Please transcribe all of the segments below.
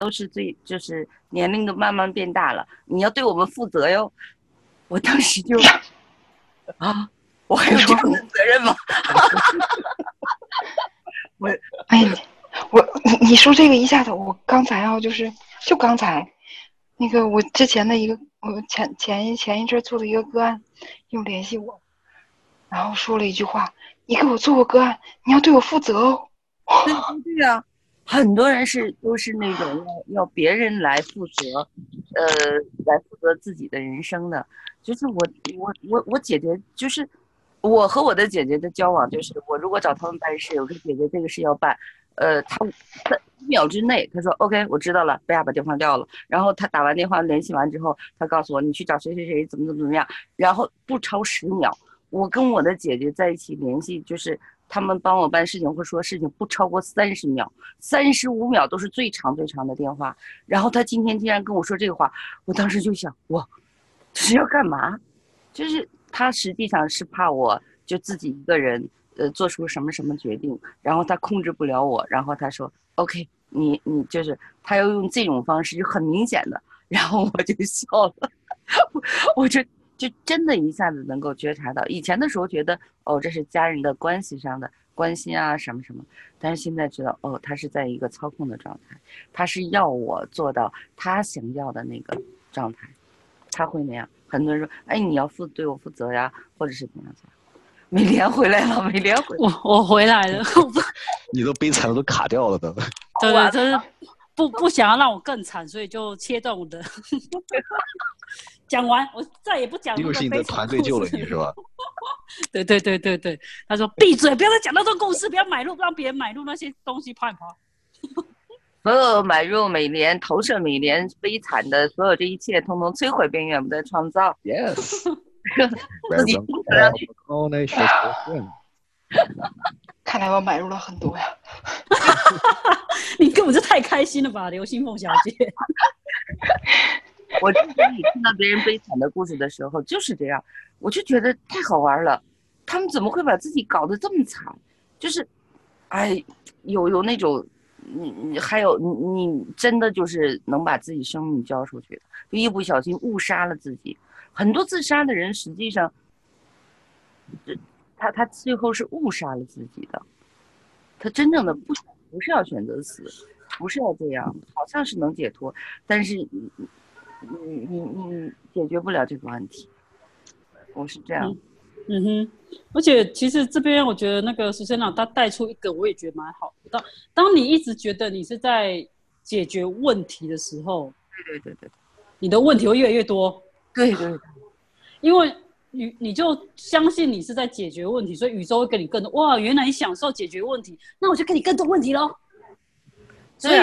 都是最就是年龄都慢慢变大了，你要对我们负责哟。我当时就啊，我还有这种责任吗？我哎，我你你说这个一下子，我刚才啊，就是就刚才那个我之前的一个我前前一前一阵做的一个个案，又联系我，然后说了一句话：“你给我做过个案，你要对我负责哦。”对对对啊。很多人是都是那种要要别人来负责，呃，来负责自己的人生的。就是我我我我姐姐就是我和我的姐姐的交往，就是我如果找他们办事，我说姐姐这个事要办，呃，他在一秒之内他说 OK，我知道了，不要把电话撂了。然后他打完电话联系完之后，他告诉我你去找谁谁谁怎么怎么怎么样，然后不超十秒，我跟我的姐姐在一起联系就是。他们帮我办事情或说事情不超过三十秒，三十五秒都是最长最长的电话。然后他今天竟然跟我说这个话，我当时就想，哇，这是要干嘛？就是他实际上是怕我就自己一个人，呃，做出什么什么决定，然后他控制不了我。然后他说，OK，你你就是他要用这种方式，就很明显的。然后我就笑了，我我就。就真的一下子能够觉察到，以前的时候觉得哦，这是家人的关系上的关心啊，什么什么，但是现在知道哦，他是在一个操控的状态，他是要我做到他想要的那个状态，他会那样。很多人说，哎，你要负对我负责呀，或者是怎样怎样。美莲回来了，美莲回，我我回来了，你都悲惨的都卡掉了都。对对，就是不不想要让我更惨，所以就切断我的。讲完，我再也不讲。又是你的团队救了你是吧？对对对对对，他说闭嘴，不要再讲那种故事，不要买入，让别人买入那些东西，怕不怕？所有买入每年、投射每年悲惨的所有这一切，通通摧毁边缘的创造。Yes。自己看来我买入了很多呀。你根本就太开心了吧，刘星凤小姐。我之前你听到别人悲惨的故事的时候就是这样，我就觉得太好玩了。他们怎么会把自己搞得这么惨？就是，哎，有有那种，你你还有你你真的就是能把自己生命交出去的，就一不小心误杀了自己。很多自杀的人实际上，他他最后是误杀了自己的。他真正的不不是要选择死，不是要这样，好像是能解脱，但是。你你你你解决不了这个问题，我是这样。嗯哼，而且其实这边我觉得那个苏先生他带出一个，我也觉得蛮好的。当当你一直觉得你是在解决问题的时候，对对对对，你的问题会越来越多。对对，因为你你就相信你是在解决问题，所以宇宙会给你更多。哇，原来你享受解决问题，那我就给你更多问题喽。所以。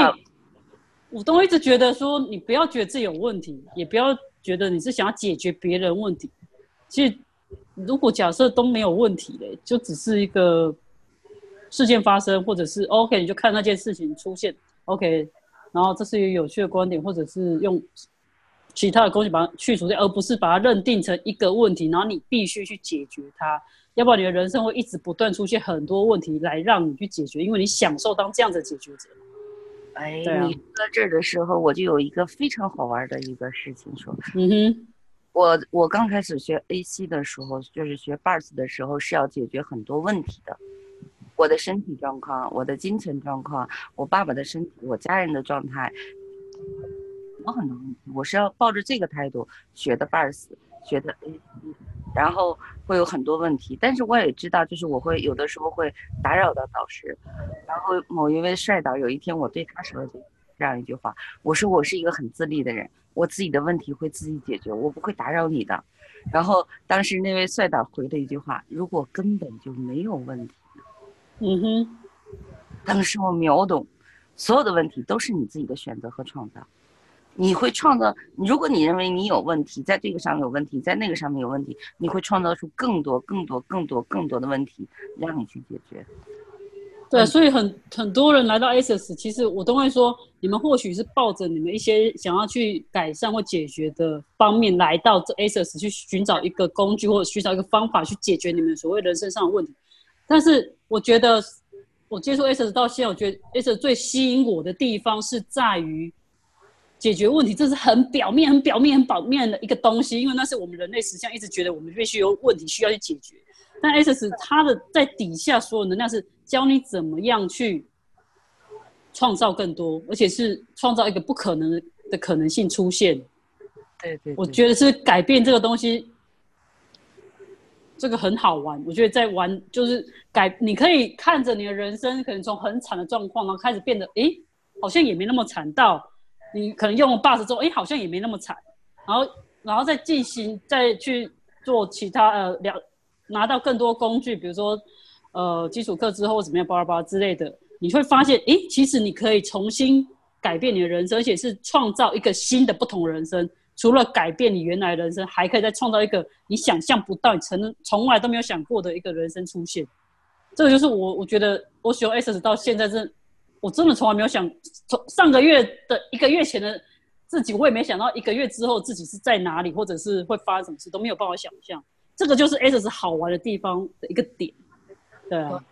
我都一直觉得说，你不要觉得自己有问题，也不要觉得你是想要解决别人问题。其实，如果假设都没有问题嘞，就只是一个事件发生，或者是 OK，你就看那件事情出现 OK，然后这是一个有趣的观点，或者是用其他的东西把它去除掉，而不是把它认定成一个问题，然后你必须去解决它。要不然你的人生会一直不断出现很多问题来让你去解决，因为你享受当这样的解决者。哎，你说到这儿的时候，我就有一个非常好玩的一个事情说。嗯哼，我我刚开始学 AC 的时候，就是学 Bars 的时候，是要解决很多问题的。我的身体状况，我的精神状况，我爸爸的身体，我家人的状态，有很多问题，我是要抱着这个态度学的 Bars，学的。然后会有很多问题，但是我也知道，就是我会有的时候会打扰到导师。然后某一位帅导有一天，我对他说了这样一句话：“我说我是一个很自立的人，我自己的问题会自己解决，我不会打扰你的。”然后当时那位帅导回了一句话：“如果根本就没有问题。”嗯哼，当时我秒懂，所有的问题都是你自己的选择和创造。你会创造，如果你认为你有问题，在这个上面有问题，在那个上面有问题，你会创造出更多、更多、更多、更多的问题让你去解决。对，所以很很多人来到 ASUS，其实我都会说，你们或许是抱着你们一些想要去改善或解决的方面来到这 ASUS 去寻找一个工具或者寻找一个方法去解决你们所谓人生上的问题。但是我觉得，我接触 ASUS 到现在，我觉得 ASUS 最吸引我的地方是在于。解决问题，这是很表面、很表面、很表面的一个东西，因为那是我们人类实际上一直觉得我们必须有问题需要去解决。但 S S 它的在底下所有能量是教你怎么样去创造更多，而且是创造一个不可能的可能性出现。对对，我觉得是改变这个东西，这个很好玩。我觉得在玩就是改，你可以看着你的人生可能从很惨的状况，然后开始变得，诶，好像也没那么惨到。你可能用了 bus 之后，哎，好像也没那么惨，然后，然后再进行，再去做其他呃，了拿到更多工具，比如说，呃，基础课之后怎么样，巴拉巴拉之类的，你会发现，哎，其实你可以重新改变你的人生，而且是创造一个新的不同人生。除了改变你原来人生，还可以再创造一个你想象不到、你从从来都没有想过的一个人生出现。这个就是我，我觉得我使用 S 到现在是。我真的从来没有想，从上个月的一个月前的自己，我也没想到一个月之后自己是在哪里，或者是会发生什么事，都没有办法想象。这个就是 S 好玩的地方的一个点，对啊。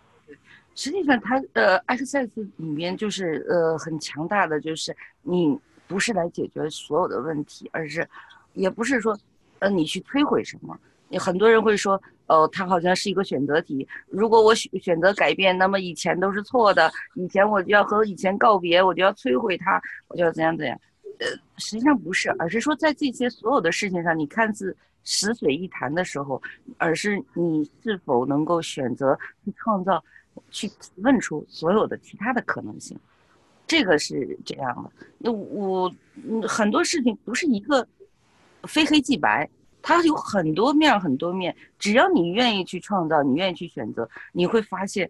实际上，它呃，Access 里面就是呃很强大的，就是你不是来解决所有的问题，而是也不是说呃你去摧毁什么。很多人会说。哦，它好像是一个选择题。如果我选选择改变，那么以前都是错的。以前我就要和以前告别，我就要摧毁它，我就要怎样怎样。呃，实际上不是，而是说在这些所有的事情上，你看似死水一潭的时候，而是你是否能够选择去创造、去提问出所有的其他的可能性。这个是这样的。那我很多事情不是一个非黑即白。它有很多面，很多面。只要你愿意去创造，你愿意去选择，你会发现，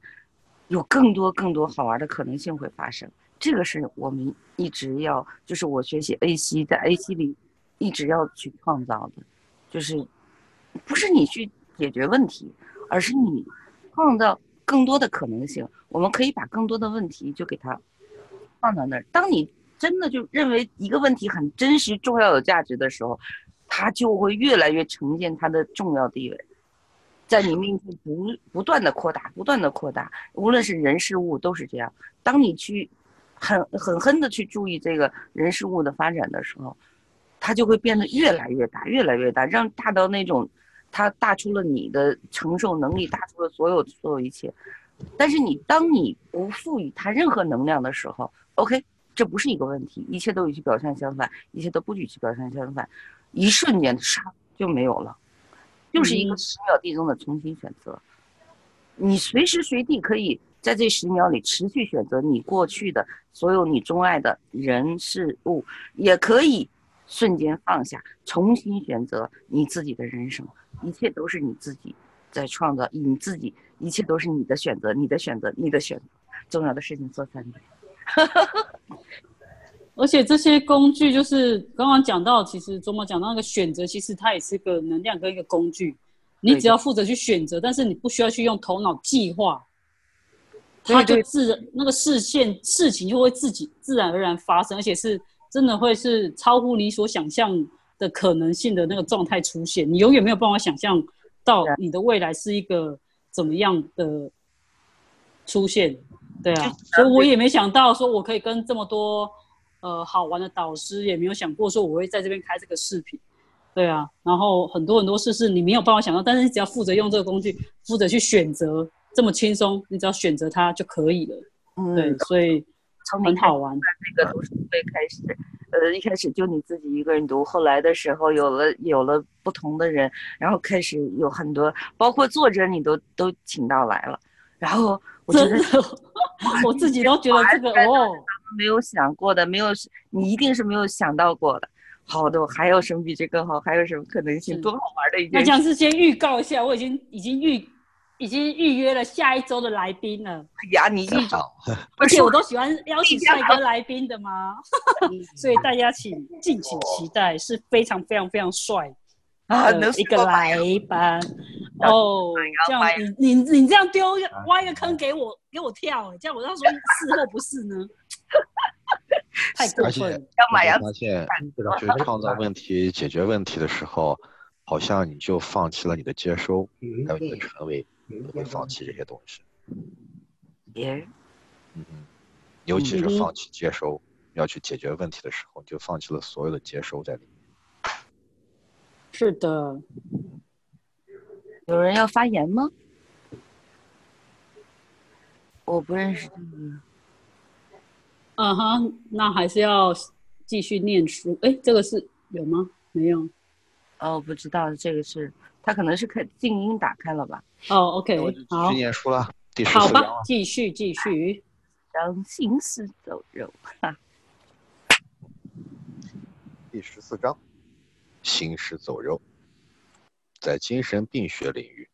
有更多更多好玩的可能性会发生。这个是我们一直要，就是我学习 A C，在 A C 里一直要去创造的，就是不是你去解决问题，而是你创造更多的可能性。我们可以把更多的问题就给它放到那儿。当你真的就认为一个问题很真实、重要、有价值的时候。它就会越来越呈现它的重要地位，在你面前不不断的扩大，不断的扩大，无论是人事物都是这样。当你去很狠狠的去注意这个人事物的发展的时候，它就会变得越来越大，越来越大，让大到那种，它大出了你的承受能力，大出了所有所有一切。但是你当你不赋予它任何能量的时候，OK，这不是一个问题，一切都与其表象相反，一切都不与其表象相反。一瞬间，唰就没有了，就是一个十秒地中的重新选择。你随时随地可以在这十秒里持续选择你过去的所有你钟爱的人事物，也可以瞬间放下，重新选择你自己的人生。一切都是你自己在创造，你自己一切都是你的选择，你的选择，你的选择。重要的事情做三遍。而且这些工具就是刚刚讲到，其实周末讲到那个选择，其实它也是个能量跟一个工具。你只要负责去选择，但是你不需要去用头脑计划，它就自然那个视线事情就会自己自然而然发生，而且是真的会是超乎你所想象的可能性的那个状态出现。你永远没有办法想象到你的未来是一个怎么样的出现。对啊，所以我也没想到说我可以跟这么多。呃，好玩的导师也没有想过说我会在这边开这个视频，对啊，然后很多很多事是你没有办法想到，但是你只要负责用这个工具，负责去选择，这么轻松，你只要选择它就可以了。嗯，对，所以很好玩。那个读书会开始，呃，一开始就你自己一个人读，后来的时候有了有了不同的人，然后开始有很多，包括作者你都都请到来了，然后我觉得我自己都觉得这个哦。没有想过的，没有你一定是没有想到过的。好的，还有什么比这更好？还有什么可能性？多好玩的一件！那这样是先预告一下，我已经已经预已经预约了下一周的来宾了。哎呀，你预告，而且我都喜欢邀请帅哥来宾的嘛，所以大家请敬请期待，是非常非常非常帅。啊，一个来班 哦，这样你你你这样丢挖一个坑给我给我跳，这样我到时候是或不是呢？太过分！要买呀！发现去创造问题、解决问题的时候，好像你就放弃了你的接收，还有你的权威，你会放弃这些东西。也，嗯，尤其是放弃接收。要去解决问题的时候，你就放弃了所有的接收在里面。是的，有人要发言吗？我不认识这个。嗯哼，那还是要继续念书。哎，这个是有吗？没有。哦，不知道这个是他可能是开静音打开了吧？哦，OK，好。继续念书了，第十。好吧，继续继续。让行尸走肉。哈。第十四章，行尸走肉。在精神病学领域，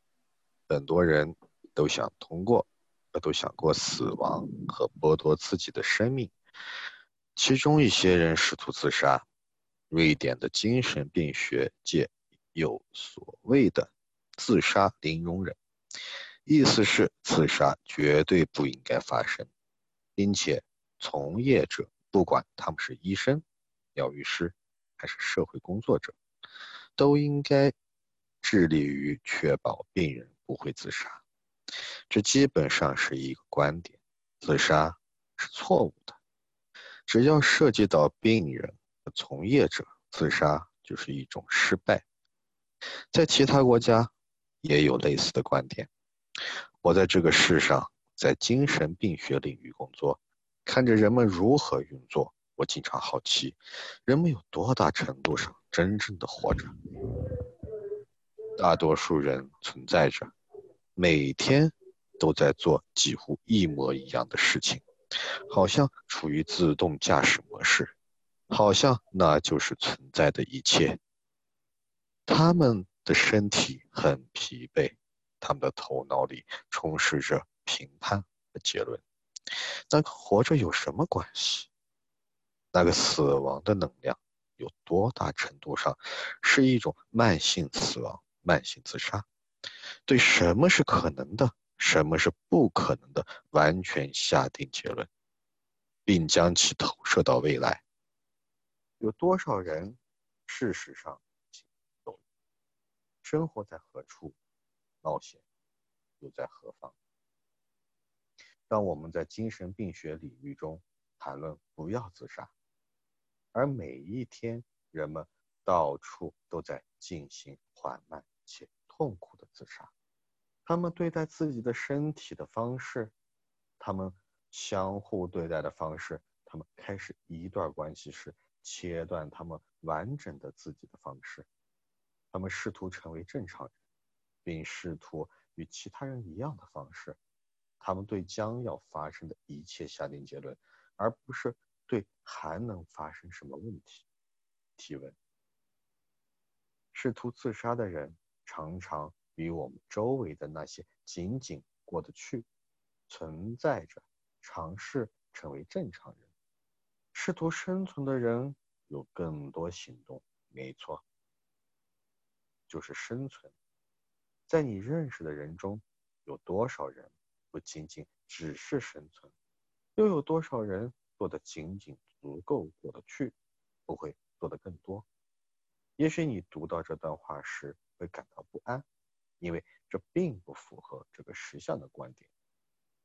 很多人都想通过。都想过死亡和剥夺自己的生命，其中一些人试图自杀。瑞典的精神病学界有所谓的“自杀零容忍”，意思是自杀绝对不应该发生，并且从业者，不管他们是医生、疗愈师还是社会工作者，都应该致力于确保病人不会自杀。这基本上是一个观点：自杀是错误的。只要涉及到病人和从业者，自杀就是一种失败。在其他国家也有类似的观点。我在这个世上，在精神病学领域工作，看着人们如何运作，我经常好奇，人们有多大程度上真正的活着？大多数人存在着。每天都在做几乎一模一样的事情，好像处于自动驾驶模式，好像那就是存在的一切。他们的身体很疲惫，他们的头脑里充斥着评判和结论。那跟活着有什么关系？那个死亡的能量有多大程度上是一种慢性死亡、慢性自杀？对什么是可能的，什么是不可能的，完全下定结论，并将其投射到未来。有多少人，事实上，生活在何处，冒险又在何方？当我们在精神病学领域中谈论不要自杀，而每一天人们到处都在进行缓慢且。痛苦的自杀，他们对待自己的身体的方式，他们相互对待的方式，他们开始一段关系时切断他们完整的自己的方式，他们试图成为正常人，并试图与其他人一样的方式，他们对将要发生的一切下定结论，而不是对还能发生什么问题提问。试图自杀的人。常常比我们周围的那些仅仅过得去、存在着、尝试成为正常人、试图生存的人有更多行动。没错，就是生存。在你认识的人中，有多少人不仅仅只是生存？又有多少人做的仅仅足够过得去，不会做得更多？也许你读到这段话时。会感到不安，因为这并不符合这个实相的观点。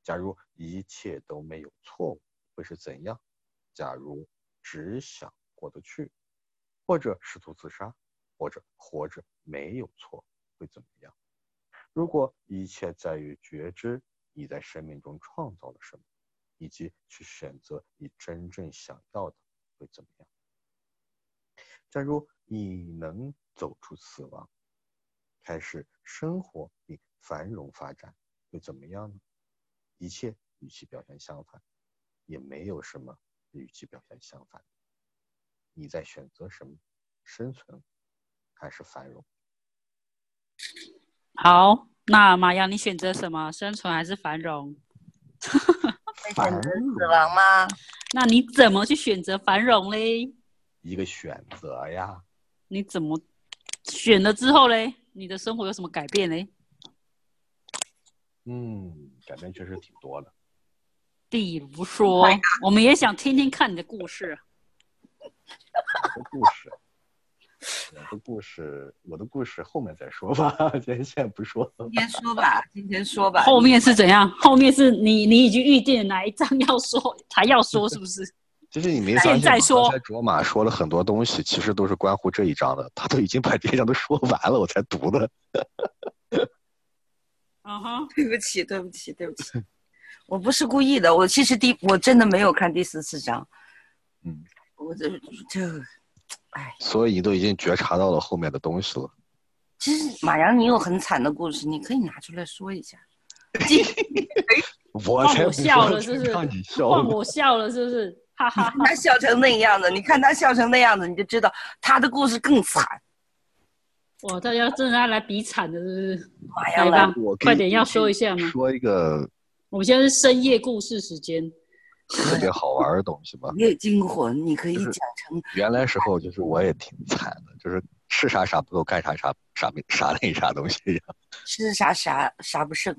假如一切都没有错误，会是怎样？假如只想过得去，或者试图自杀，或者活着没有错，会怎么样？如果一切在于觉知你在生命中创造了什么，以及去选择你真正想要的，会怎么样？假如你能走出死亡。开始生活并繁荣发展会怎么样呢？一切与其表现相反，也没有什么与其表现相反。你在选择什么？生存还是繁荣？好，那马洋，你选择什么？生存还是繁荣？选择死亡吗？那你怎么去选择繁荣嘞？一个选择呀。你怎么选了之后嘞？你的生活有什么改变嘞？嗯，改变确实挺多的。比如说，我们也想听听看你的故事。故事，我的故事，我的故事后面再说吧，今天先不说。今天说吧，今天说吧。后面是怎样？后面是你你已经预定哪一张要说才要说，是不是？就是你没发现说刚才卓玛说了很多东西，其实都是关乎这一章的，他都已经把这一章都说完了，我才读的。嗯哼，对不起，对不起，对不起，我不是故意的。我其实第我真的没有看第十四章，嗯，我这这，哎，所以你都已经觉察到了后面的东西了。其实马阳，你有很惨的故事，你可以拿出来说一下。我才我笑了是不是让你？笑换。我笑了是不是？哈哈哈。他笑成那样子，你看他笑成那样子，你就知道他的故事更惨。哇，大家真的要来比惨的，是不是？马阳来来吧，我可以快点要说一下吗？说一个我们现在是深夜故事时间。特别好玩的东西吧。夜惊魂，你可以就是讲成原来时候就是我也挺惨的，就是吃啥啥不够，干啥啥啥没啥那啥东西一样。吃啥啥啥不剩，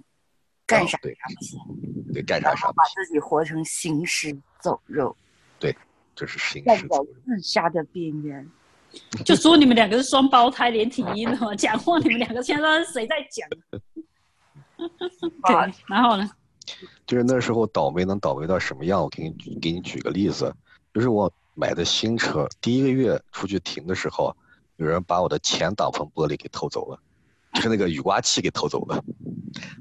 干啥啥不行，对，干啥啥不行，自己活成行尸走肉，对就是行尸走肉。自杀的边缘。就说你们两个是双胞胎连体婴的嘛，讲话你们两个现在是谁在讲？啊对，然后呢？就是那时候倒霉能倒霉到什么样？我给你举给你举个例子，就是我买的新车，第一个月出去停的时候，有人把我的前挡风玻璃给偷走了，就是那个雨刮器给偷走了。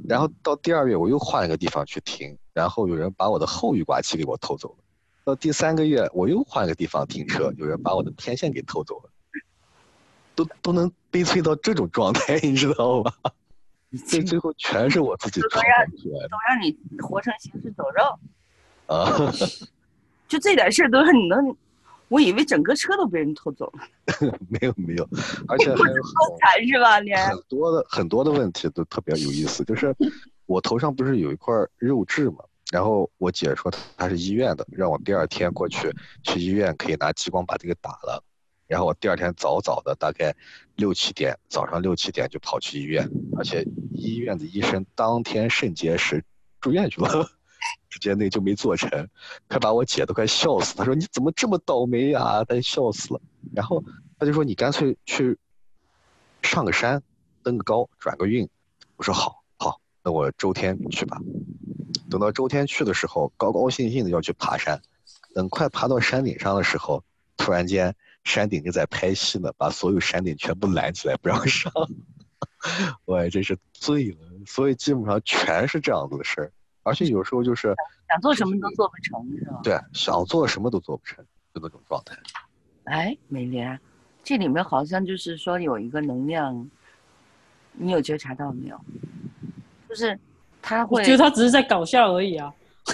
然后到第二月我又换了个地方去停，然后有人把我的后雨刮器给我偷走了。到第三个月我又换了个地方停车，有人把我的天线给偷走了。都都能悲催到这种状态，你知道吗？这最后全是我自己创造出来的都让你活成行尸走肉，啊！就这点事儿都让你能，我以为整个车都被人偷走了，没有没有，而且还有好惨是吧？连很多的很多的问题都特别有意思，就是我头上不是有一块肉痣嘛，然后我姐说她是医院的，让我第二天过去去医院可以拿激光把这个打了，然后我第二天早早的大概六七点，早上六七点就跑去医院，而且医院的医生当天肾结石住院去了。直接那就没做成，快把我姐都快笑死。她说你怎么这么倒霉呀、她笑死了。然后她就说你干脆去上个山，登个高，转个运。我说好，好，那我周天去吧。等到周天去的时候，高高兴兴的要去爬山。等快爬到山顶上的时候，突然间山顶就在拍戏呢，把所有山顶全部拦起来不让上。我也真是醉了。所以基本上全是这样子的事儿，而且有时候就是想做什么都做不成是吧？对想做什么都做不成，就那种状态。哎，美莲，这里面好像就是说有一个能量，你有觉察到没有？就是他会我觉得他只是在搞笑而已啊。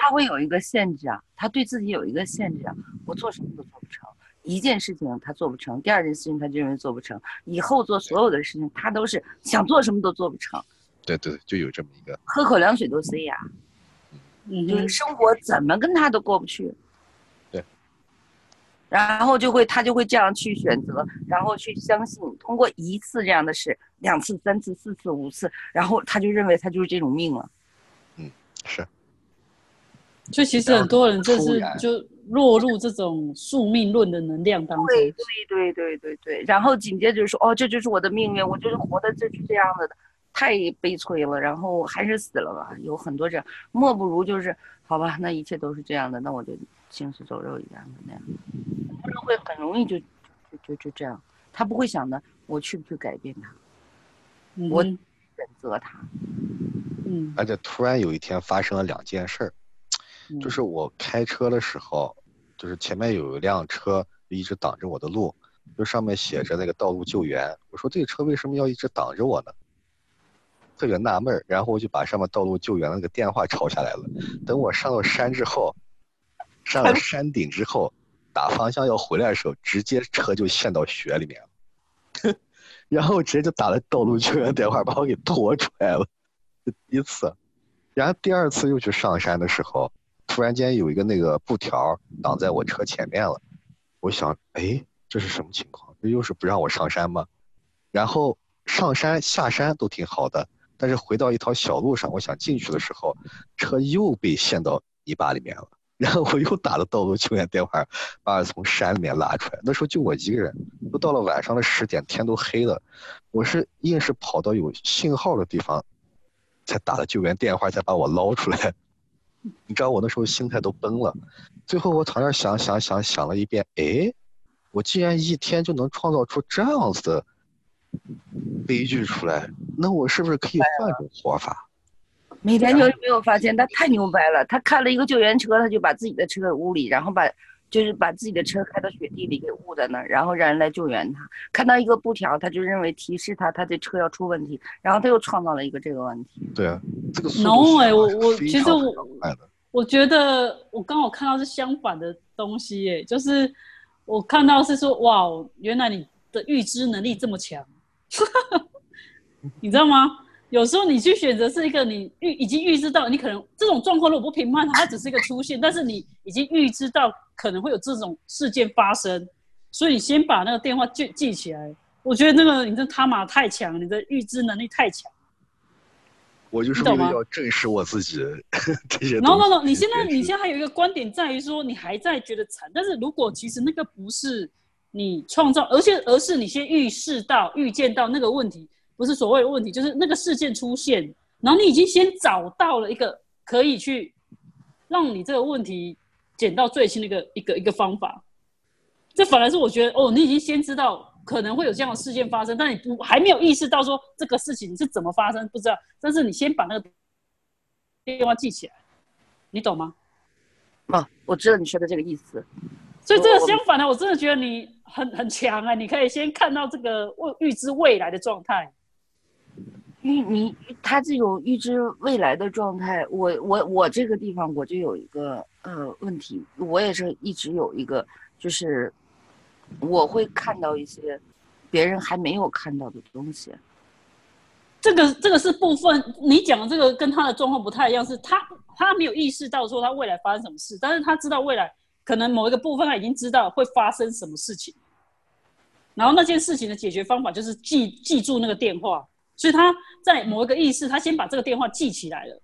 他会有一个限制啊，他对自己有一个限制啊，我做什么都做不成。一件事情他做不成，第二件事情他就认为做不成，以后做所有的事情他都是想做什么都做不成，对对，就有这么一个。喝口凉水都塞牙，嗯就是，生活怎么跟他都过不去。对。然后就会他就会这样去选择，然后去相信，通过一次这样的事，两次、三次、四次、五次，然后他就认为他就是这种命了。嗯是，就其实很多人就是就落入这种宿命论的能量当中。对对对对对对，然后紧接着就说哦，这就是我的命运，我就是活的就是这样子的，太悲催了，然后还是死了吧。有很多这样，莫不如就是好吧，那一切都是这样的，那我就行尸走肉一样的那样。很多人会很容易就就就就这样，他不会想的我去不去改变他，我选择他。嗯而且突然有一天发生了两件事儿，嗯就是我开车的时候，就是前面有一辆车一直挡着我的路，就上面写着那个道路救援。我说这个车为什么要一直挡着我呢？特别纳闷儿，然后我就把上面道路救援那个电话抄下来了。等我上到山之后，上了山顶之后，打方向要回来的时候，直接车就陷到雪里面了，然后直接就打了道路救援电话，把我给拖出来了。第 一次，然后第二次又去上山的时候，突然间有一个那个布条挡在我车前面了，我想，哎，这是什么情况？这又是不让我上山吗？然后上山下山都挺好的，但是回到一条小路上，我想进去的时候，车又被陷到泥巴里面了。然后我又打了道路救援电话，把我从山里面拉出来。那时候就我一个人，都到了晚上的十点，天都黑了，我是硬是跑到有信号的地方，才打了救援电话，才把我捞出来。你知道我那时候心态都崩了。最后我躺那儿想想想想了一遍，哎，我既然一天就能创造出这样子的悲剧出来，那我是不是可以换种活法？每天就没有发现他太牛掰了，他看了一个救援车，他就把自己的车屋里，然后把。就是把自己的车开到雪地里给误在那儿，然后让人来救援他。看到一个布条，他就认为提示他他的车要出问题，然后他又创造了一个这个问题。对啊，这个 no 哎，我我其实我我觉得我刚好看到是相反的东西哎，就是我看到是说哇，原来你的预知能力这么强，你知道吗？有时候你去选择是一个你预已经预知到，你可能这种状况如果不评判它，它只是一个出现，但是你已经预知到可能会有这种事件发生，所以你先把那个电话记记起来。我觉得那个你这他妈太强，你的预知能力太强。我就是为了要证实我自己 这些。no no no，你现在你现在还有一个观点在于说你还在觉得惨，但是如果其实那个不是你创造，而且而是你先预示到、预见到那个问题。不是所谓的问题，就是那个事件出现，然后你已经先找到了一个可以去让你这个问题减到最轻的一个一个一个方法。这反而是我觉得哦，你已经先知道可能会有这样的事件发生，但你不还没有意识到说这个事情是怎么发生，不知道。但是你先把那个电话记起来，你懂吗？哦，我知道你说的这个意思。所以这个相反呢，我真的觉得你很很强啊！你可以先看到这个未预知未来的状态。预你他这种预知未来的状态，我我我这个地方我就有一个呃问题，我也是一直有一个，就是我会看到一些别人还没有看到的东西。这个这个是部分，你讲的这个跟他的状况不太一样，是他他没有意识到说他未来发生什么事，但是他知道未来可能某一个部分他已经知道会发生什么事情，然后那件事情的解决方法就是记记住那个电话。所以他在某一个意识，他先把这个电话记起来了，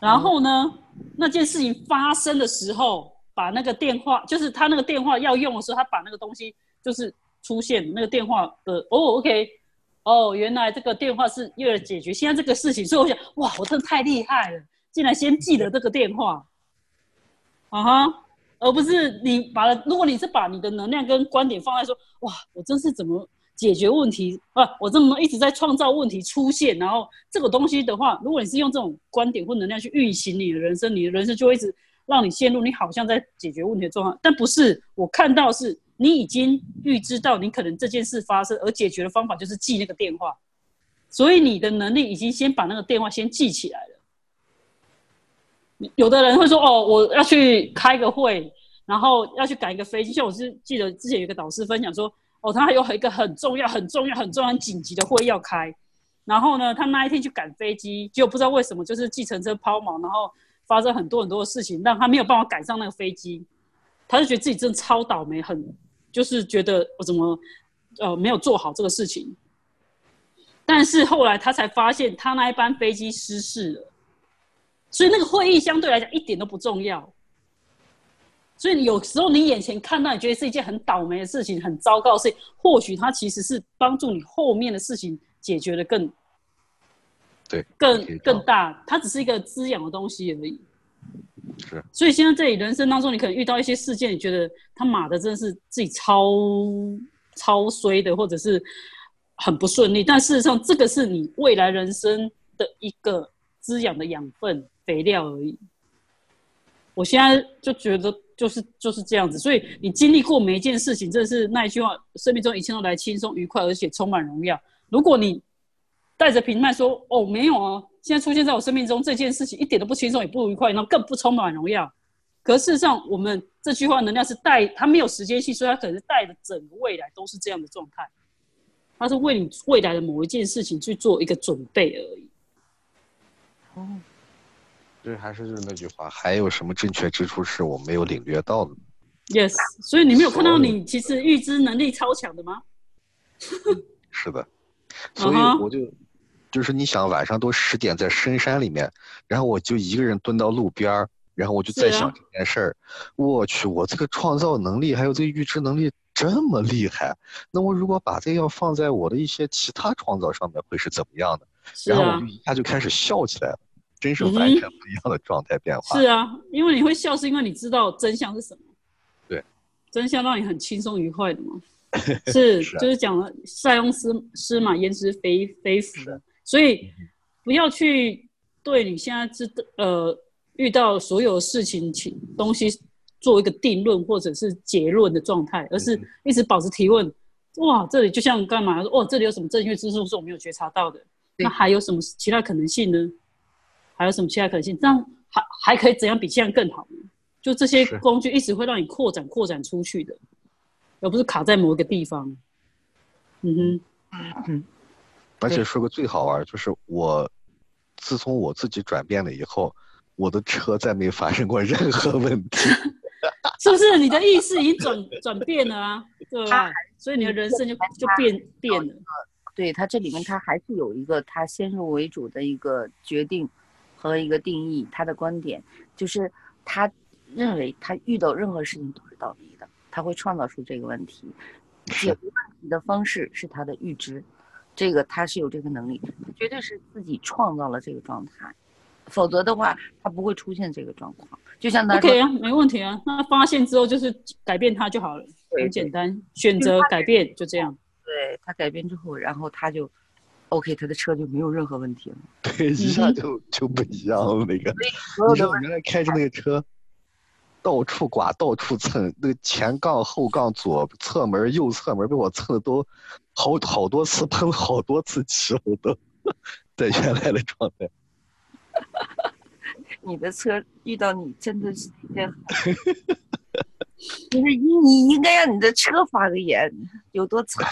然后呢，那件事情发生的时候，把那个电话，就是他那个电话要用的时候，他把那个东西就是出现那个电话的哦，OK，哦，原来这个电话是为了解决现在这个事情，所以我想，哇，我真的太厉害了，竟然先记得这个电话，啊哈，而不是你把，如果你是把你的能量跟观点放在说，哇，我真是怎么。解决问题啊！我这么一直在创造问题出现，然后这个东西的话，如果你是用这种观点或能量去运行你的人生，你的人生就会一直让你陷入你好像在解决问题的状况，但不是。我看到是你已经预知到你可能这件事发生，而解决的方法就是记那个电话，所以你的能力已经先把那个电话先记起来了。有的人会说：“哦，我要去开个会，然后要去赶一个飞机。”像我是记得之前有一个导师分享说。哦，他还有一个很重要、很重要、很重要、很紧急的会要开，然后呢，他那一天去赶飞机，就不知道为什么就是计程车抛锚，然后发生很多很多的事情，让他没有办法赶上那个飞机，他就觉得自己真的超倒霉，很就是觉得我怎么呃没有做好这个事情，但是后来他才发现他那一班飞机失事了，所以那个会议相对来讲一点都不重要。所以有时候你眼前看到，你觉得是一件很倒霉的事情，很糟糕的事情，或许它其实是帮助你后面的事情解决的更，对，更更大。它只是一个滋养的东西而已。是。所以现在这里人生当中，你可能遇到一些事件，你觉得他妈的真的是自己超超衰的，或者是很不顺利。但事实上，这个是你未来人生的一个滋养的养分、肥料而已。我现在就觉得。就是就是这样子，所以你经历过每一件事情，真的是那一句话：生命中一切都来轻松愉快，而且充满荣耀。如果你带着评判说：“哦，没有啊，现在出现在我生命中这件事情一点都不轻松，也不愉快，然后更不充满荣耀。”可事实上，我们这句话能量是带它没有时间性，所以它可能是带着整个未来都是这样的状态。它是为你未来的某一件事情去做一个准备而已。哦。这还是就是那句话，还有什么正确之处是我没有领略到的？Yes，所以你没有看到你其实预知能力超强的吗？是的，所以我就就是你想晚上都十点在深山里面，然后我就一个人蹲到路边儿，然后我就在想这件事儿。我去，我这个创造能力还有这个预知能力这么厉害，那我如果把这个要放在我的一些其他创造上面，会是怎么样的？然后我就一下就开始笑起来了。真是完全不一样的状态变化。是啊，因为你会笑，是因为你知道真相是什么。对，真相让你很轻松愉快的嘛。是，就是讲了塞翁失失马焉知非非福的，所以不要去对你现在知呃遇到所有事情情东西做一个定论或者是结论的状态，而是一直保持提问。哇，这里就像干嘛？哦，这里有什么正确之处是我没有觉察到的？那还有什么其他可能性呢？还有什么其他可能性？这样还还可以怎样比现在更好呢？就这些工具一直会让你扩展、扩展出去的。而不是卡在某一个地方，嗯哼，嗯，而且说个最好玩，就是我自从我自己转变了以后，我的车再没发生过任何问题，是不是？你的意识已经转 转变了啊，对吧？所以你的人生就就变变了。对他这里面他还是有一个他先入为主的一个决定和一个定义，他的观点就是他认为他遇到任何事情都是倒霉的。他会创造出这个问题，解决问题的方式是他的预知，这个他是有这个能力，绝对是自己创造了这个状态，否则的话他不会出现这个状况。就像他 OK 啊，没问题啊，那发现之后就是改变他就好了，很简单，选择改变就这样。对他改变之后，然后他就 OK，他的车就没有任何问题了。对，一下就就不一样了那个。你说原来开着那个车。到处刮，到处蹭，那个前杠、后杠、左侧门、右侧门被我蹭的都好好多次，喷好多次漆了都，在原来的状态。你的车遇到你真的是一件，就是你你应该让你的车发个言，有多惨？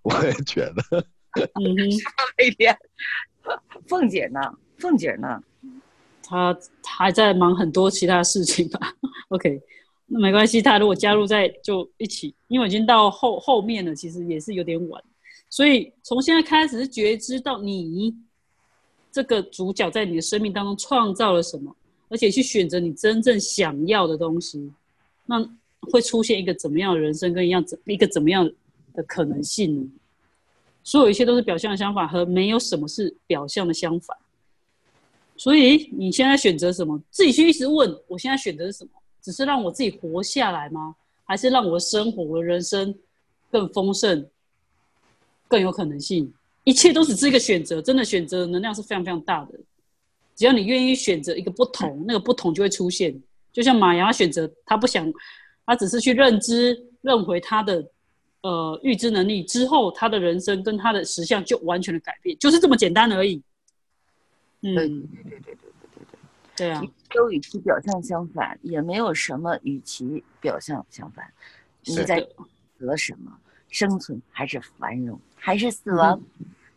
我也觉得。嗯，那天，凤姐呢？凤姐呢？她还在忙很多其他事情吧？OK，那没关系。她如果加入在就一起，因为已经到后后面了，其实也是有点晚。所以从现在开始是觉知到你这个主角在你的生命当中创造了什么，而且去选择你真正想要的东西，那会出现一个怎么样的人生跟一样怎一个怎么样的可能性呢？所有一切都是表象的相反，和没有什么是表象的相反。所以你现在选择什么？自己去一直问，我现在选择是什么？只是让我自己活下来吗？还是让我的生活、我的人生更丰盛、更有可能性？一切都只是一个选择，真的选择能量是非常非常大的。只要你愿意选择一个不同，那个不同就会出现。就像马洋选择，他不想，他只是去认知、认回他的呃预知能力之后，他的人生跟他的实相就完全的改变，就是这么简单而已。嗯对对对对对对对，对啊，都与其表象相反，也没有什么与其表象相反。你在得什么？生存还是繁荣，还是死亡？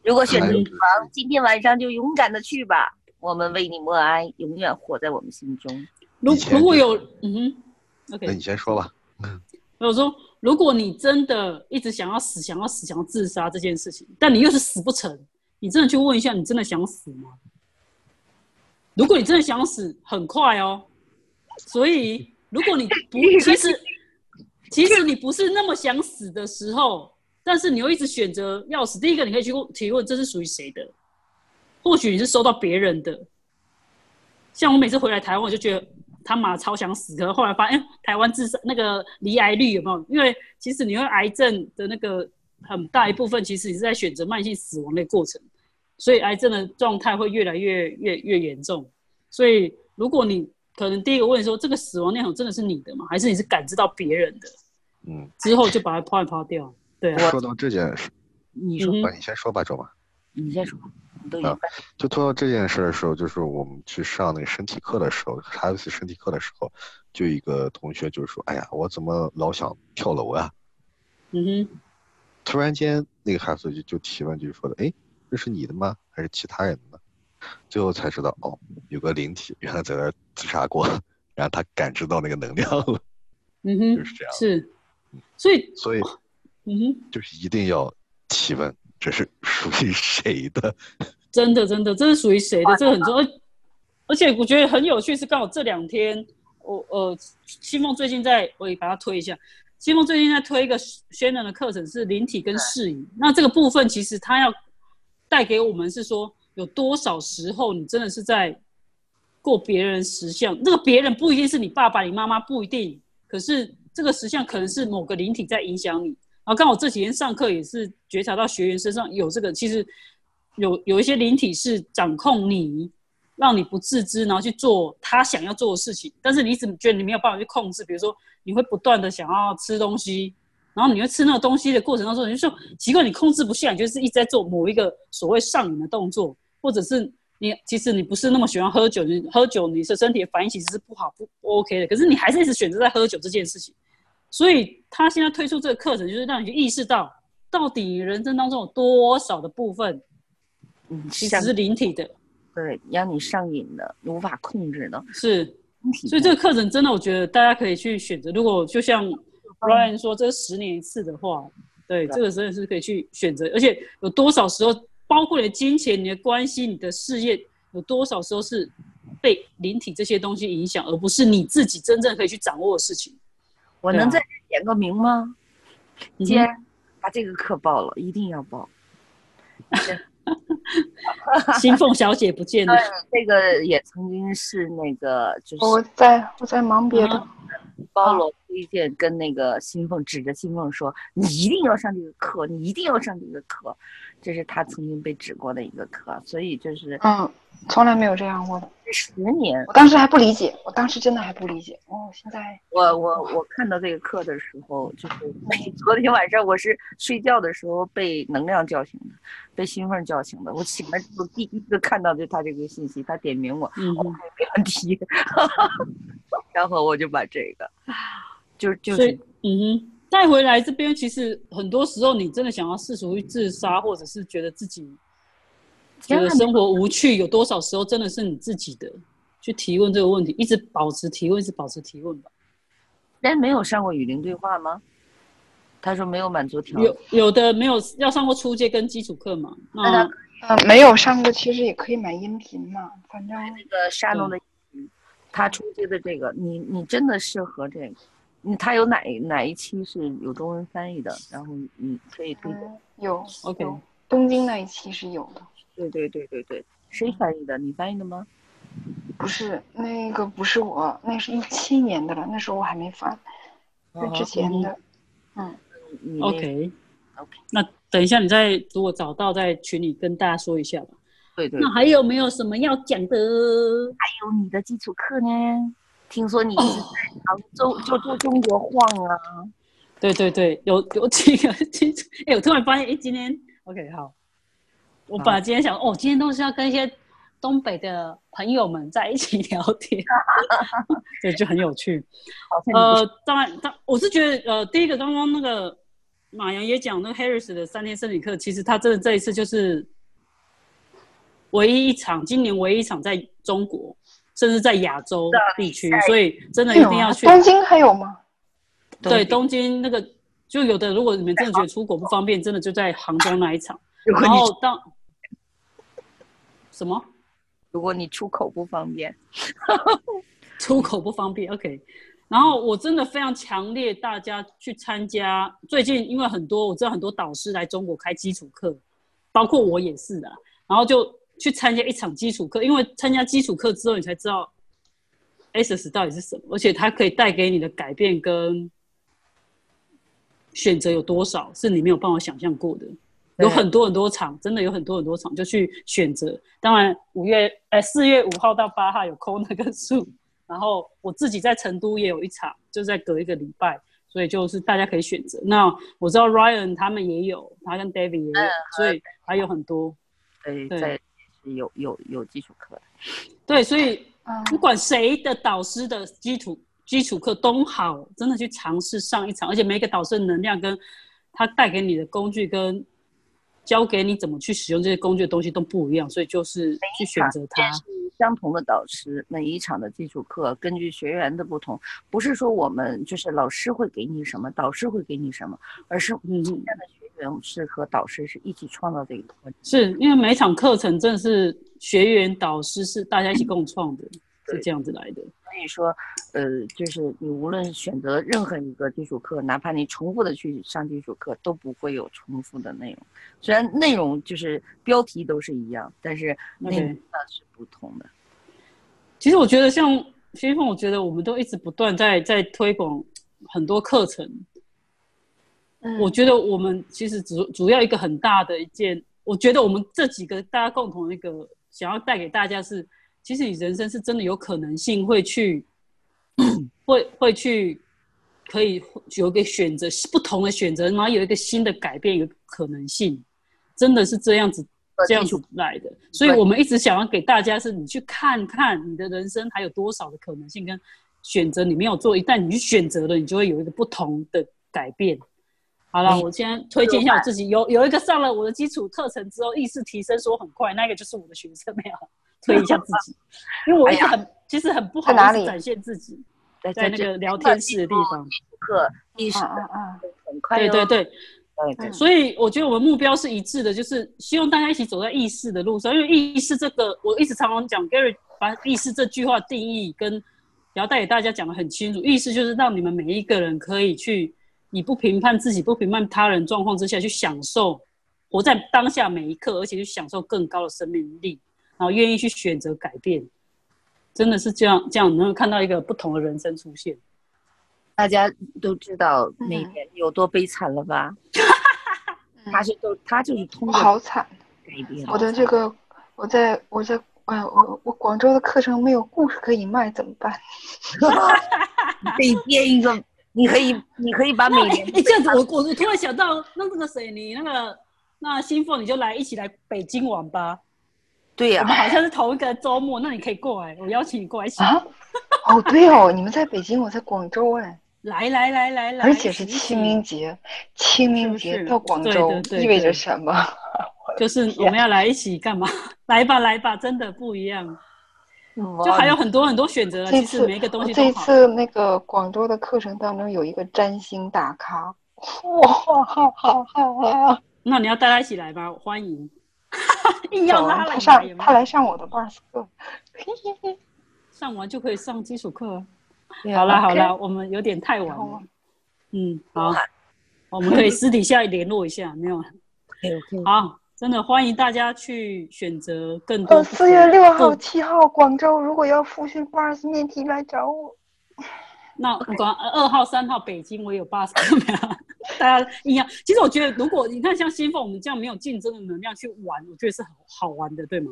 如果选择死亡，今天晚上就勇敢的去吧。我们为你默哀，永远活在我们心中。如如果有嗯哼，OK，那你先说吧。我说，如果你真的一直想要死，想要死，想要自杀这件事情，但你又是死不成，你真的去问一下，你真的想死吗？如果你真的想死，很快哦。所以，如果你不，其实，其实你不是那么想死的时候，但是你又一直选择要死。第一个，你可以去问提问，这是属于谁的？或许你是收到别人的。像我每次回来台湾，我就觉得他妈超想死。可是后来发现，台湾自杀那个离癌率有没有？因为其实你会癌症的那个很大一部分，其实你是在选择慢性死亡的过程。所以癌症的状态会越来越越越严重。所以如果你可能第一个问说，这个死亡念头真的是你的吗？还是你是感知到别人的？嗯，之后就把它抛一抛掉。对啊。说到这件事，你说吧，你先说吧，周妈。你先说。啊，就说到这件事的时候，就是我们去上那个身体课的时候，还有一次身体课的时候，就一个同学就说：“哎呀，我怎么老想跳楼啊？”嗯哼。突然间，那个孩子就就提问，就是说的：“哎。”这是你的吗？还是其他人的？最后才知道，哦，有个灵体原来在那自杀过，然后他感知到那个能量了。嗯哼，就是这样。是，所以，所以，嗯哼，就是一定要提问，这是属于谁的？真的，真的，这是属于谁的？这个很重要。而且我觉得很有趣，是刚好这两天，我呃，西梦最近在，我也把它推一下。西梦最近在推一个宣传的课程，是灵体跟视影。那这个部分其实他要。带给我们是说，有多少时候你真的是在过别人实相？那个别人不一定是你爸爸、你妈妈，不一定。可是这个实相可能是某个灵体在影响你。然后刚好这几天上课也是觉察到学员身上有这个，其实有有一些灵体是掌控你，让你不自知，然后去做他想要做的事情。但是你怎么觉得你没有办法去控制？比如说你会不断的想要吃东西。然后你会吃那个东西的过程当中，你就说奇怪，你控制不下，你就是一直在做某一个所谓上瘾的动作，或者是你其实你不是那么喜欢喝酒，你喝酒你的身体的反应其实是不好不不 OK 的，可是你还是一直选择在喝酒这件事情。所以他现在推出这个课程，就是让你意识到，到底人生当中有多少的部分，嗯，其实是灵体的，对，让你上瘾的，无法控制的，是。所以这个课程真的，我觉得大家可以去选择。如果就像。Ryan 说：“这十年一次的话，对这个真的是可以去选择，而且有多少时候，包括你的金钱、你的关系、你的事业，有多少时候是被灵体这些东西影响，而不是你自己真正可以去掌握的事情。”我能再点个名吗？今天把这个课报了，一定要报。新凤小姐不见了，这个也曾经是那个，就是我在我在忙别的。包罗推荐跟那个新凤指着新凤说：“你一定要上这个课，你一定要上这个课。”这是他曾经被指过的一个课，所以就是嗯，从来没有这样过的。十年，我当时还不理解，我当时真的还不理解。哦，现在我我我看到这个课的时候，就是 昨天晚上我是睡觉的时候被能量叫醒的，被兴奋叫醒的。我醒来之后第一个看到就他这个信息，他点名我，嗯，没问题。然后我就把这个，就就是嗯哼，带回来这边。其实很多时候，你真的想要试图去自杀，或者是觉得自己觉得生活无趣，有多少时候真的是你自己的去提问这个问题，一直保持提问，是保持提问吧？人没有上过语林对话吗？他说没有满足条件，有有的没有要上过初阶跟基础课嘛？那呃没有上过，其实也可以买音频嘛，反正那个沙龙的。他初阶的这个，你你真的适合这个，你他有哪哪一期是有中文翻译的？然后你可以推荐。有，OK，东京那一期是有的。对对对对对，谁翻译的？你翻译的吗？不是，那个不是我，那是一七年的了，那时候我还没翻，是之前的。嗯，OK，OK，那等一下你再如果找到在群里跟大家说一下吧。对对，那还有没有什么要讲的？还有你的基础课呢？听说你一直在杭州就做中国晃啊？对对对，有有几个基础。哎，我突然发现，哎，今天 OK 好。我本来今天想，哦，今天都是要跟一些东北的朋友们在一起聊天，对，就很有趣。呃，当然，当我是觉得，呃，第一个刚刚那个马洋也讲那个 Harris 的三天生理课，其实他真的这一次就是。唯一一场，今年唯一一场在中国，甚至在亚洲地区，所以真的一定要去。东京还有吗？对，东京那个就有的。如果你们真的觉得出国不方便，真的就在杭州那一场。然后当什么？如果你出口不方便，出口不方便，OK。然后我真的非常强烈，大家去参加。最近因为很多我知道很多导师来中国开基础课，包括我也是的。然后就。去参加一场基础课，因为参加基础课之后，你才知道 S 到底是什么，而且它可以带给你的改变跟选择有多少，是你没有办法想象过的。有很多很多场，真的有很多很多场，就去选择。当然，五月呃四月五号到八号有空那个数，然后我自己在成都也有一场，就在隔一个礼拜，所以就是大家可以选择。那我知道 Ryan 他们也有，他跟 David 也有，所以还有很多。对对。有有有基础课，对，所以不管谁的导师的基础基础课都好，真的去尝试上一场，而且每个导师的能量跟他带给你的工具跟教给你怎么去使用这些工具的东西都不一样，所以就是去选择它。相同的导师，每一场的基础课根据学员的不同，不是说我们就是老师会给你什么，导师会给你什么，而是你这样的。是和导师是一起创造这个课是因为每场课程真的是学员导师是大家一起共创的。是这样子来的。所以说，呃，就是你无论选择任何一个基础课，哪怕你重复的去上基础课，都不会有重复的内容。虽然内容就是标题都是一样，但是内容是不同的。其实我觉得，像先锋，我觉得我们都一直不断在在推广很多课程。嗯，我觉得我们其实主主要一个很大的一件，我觉得我们这几个大家共同一个想要带给大家是。其实你人生是真的有可能性会去，会会去，可以有一个选择，不同的选择，然后有一个新的改变，有可能性，真的是这样子这样子来的。所以我们一直想要给大家是，你去看看你的人生还有多少的可能性跟选择，你没有做，一旦你去选择了，你就会有一个不同的改变。好了，我先推荐一下我自己，有有一个上了我的基础课程之后，意识提升说很快，那个就是我的学生，没有。推一下自己，因为我一直很其实很不好意思展现自己，在那个聊天室的地方。课意识啊，很快。对对对，对。所以我觉得我们目标是一致的，就是希望大家一起走在意识的路上。因为意识这个，我一直常常讲，Gary 把意识这句话定义跟然后带给大家讲的很清楚。意识就是让你们每一个人可以去以不评判自己、不评判他人状况之下去享受活在当下每一刻，而且去享受更高的生命力。然后愿意去选择改变，真的是这样，这样能够看到一个不同的人生出现。大家都知道那年有多悲惨了吧？他是都他就是通过好惨改变。我的这个，我在我在哎，我我广州的课程没有故事可以卖，怎么办？你可以编一个，你可以 你可以把每年哎这样子，我我我突然想到，那那个谁，你那个那新凤，你就来一起来北京玩吧。对呀，我们好像是同一个周末，那你可以过来，我邀请你过来一起。啊，哦，对哦，你们在北京，我在广州哎。来来来来来，而且是清明节，清明节到广州意味着什么？就是我们要来一起干嘛？来吧来吧，真的不一样。就还有很多很多选择，其实每一个东西这次那个广州的课程当中有一个占星大咖，哇，好好好啊！那你要带他一起来吧，欢迎。硬要拉他上，他来上我的 b a s 课，上完就可以上基础课。好了好了，我们有点太晚了。嗯，好，我们可以私底下联络一下，没有？好，真的欢迎大家去选择更多。四月六号、七号，广州，如果要复训 b a s 面题来找我。那我管二号、三号，北京我有 b a s 课没有？大家一样，其实我觉得，如果你看像新凤我们这样没有竞争的能量去玩，我觉得是好好玩的，对吗？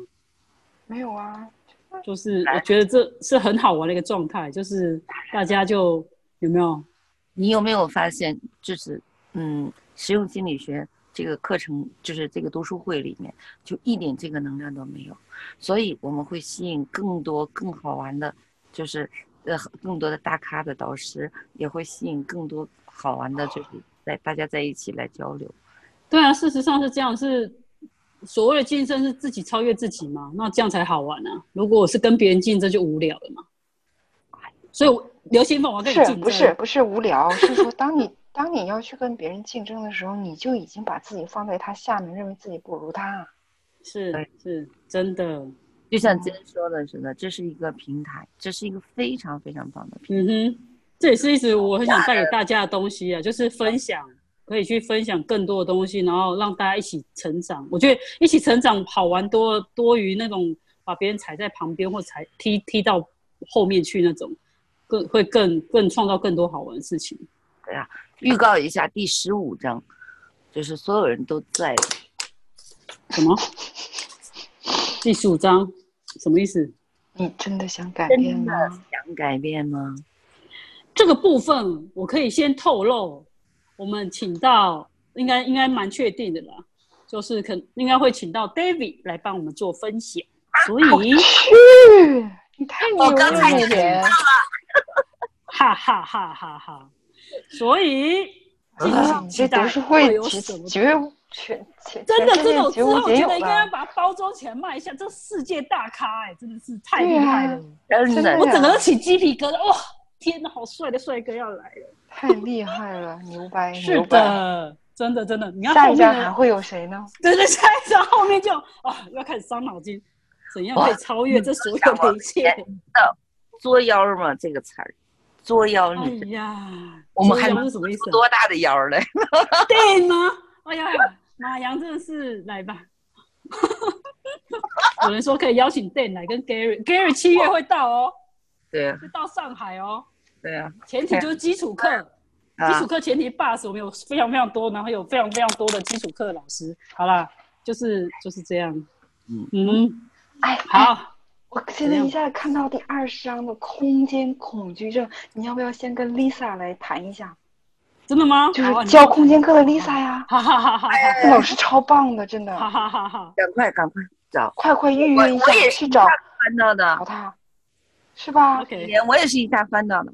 没有啊，就是我觉得这是很好玩的一个状态，就是大家就有没有？你有没有发现，就是嗯，实用心理学这个课程，就是这个读书会里面，就一点这个能量都没有，所以我们会吸引更多更好玩的，就是呃更多的大咖的导师，也会吸引更多好玩的，就是。在大家在一起来交流，对啊，事实上是这样，是所谓的竞争是自己超越自己嘛？那这样才好玩啊！如果我是跟别人竞争，就无聊了嘛。所以刘先凤，我跟你竞争，不是不是无聊，是说当你当你要去跟别人竞争的时候，你就已经把自己放在他下面，认为自己不如他。是是，真的，就像今天说的似的，这是一个平台，这是一个非常非常棒的平台。嗯哼。这也是一直我很想带给大家的东西啊，就是分享，可以去分享更多的东西，然后让大家一起成长。我觉得一起成长好玩多多于那种把别人踩在旁边或踩踢踢到后面去那种，更会更更创造更多好玩的事情。对啊，预告一下第十五章，就是所有人都在。什么？第十五章什么意思？你真的想改变吗？想改变吗？这个部分我可以先透露，我们请到应该应该蛮确定的啦，就是可应该会请到 David 来帮我们做分享。所以，去，你太牛了！哈哈哈哈哈！所以，这读书会有什么？全真的真的，我之后觉得应该要把它包装起来卖一下。这世界大咖哎，真的是太厉害了！真的，我整个都起鸡皮疙瘩哇！天哪，好帅的帅哥要来了！太厉害了，牛掰！是的，真的真的。你看下一站还会有谁呢？对对，下一站后面就啊，要开始伤脑筋，怎样可以超越这所有的一切？的作妖嘛这个词儿，作妖哎你知道呀，我们还能是什么意思？多大的妖嘞？对吗？哎呀，马洋真的是来吧。有人说可以邀请 Dan 来跟 Gary，Gary 七月会到哦，对啊会到上海哦。对啊，前提就是基础课，基啊础课前提 bus 我们有非常非常多，然后有非常非常多的基础课老师。好啦，就是就是这样。嗯嗯，哎，哎好，我现在一下子看到第二十章的空间恐惧症，你要不要先跟 Lisa 来谈一下？真的吗？就是教空间课的 Lisa 呀，哈哈哈哈那老师超棒的，真的，哈哈哈哈！赶快赶快找，快快预约一下我我也是去找翻到的找，他，是吧？OK，我也是一下翻到的，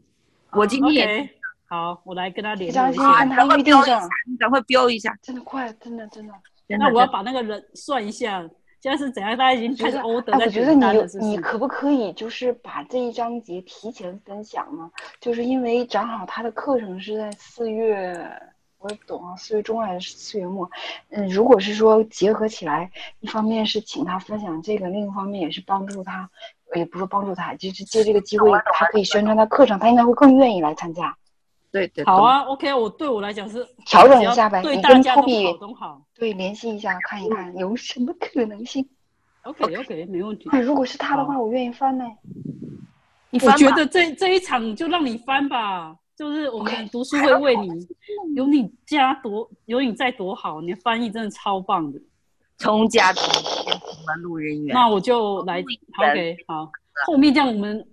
我今天好，我来跟他联张络一下。先跟他赶快预定标一下上，，你赶快标一下，真的快，真的真的。那我要把那个人算一下，现在是怎样？大家已经开始觉得，order 哎，在我觉得你有点单了，是？你可不可以就是把这一章节提前分享呢？就是因为正好他的课程是在四月，我懂啊，四月中还是四月末？嗯，如果是说结合起来，一方面是请他分享这个，另一方面也是帮助他，也不是帮助他，就是借这个机会他可以宣传他课程，他应该会更愿意来参加。对对，好啊，OK，我对我来讲是调整一下呗对大家都好。对，联系一下看一看有什么可能性。OK OK，没问题。那，如果是他的话，我愿意翻呢。我觉得这这一场就让你翻吧，就是我们读书会为你有你家多有你在多好，你的翻译真的超棒的。从家庭变成了路人员，那我就来 OK 好，后面这样我们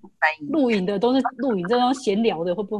录影的都是录影这样闲聊的，会不会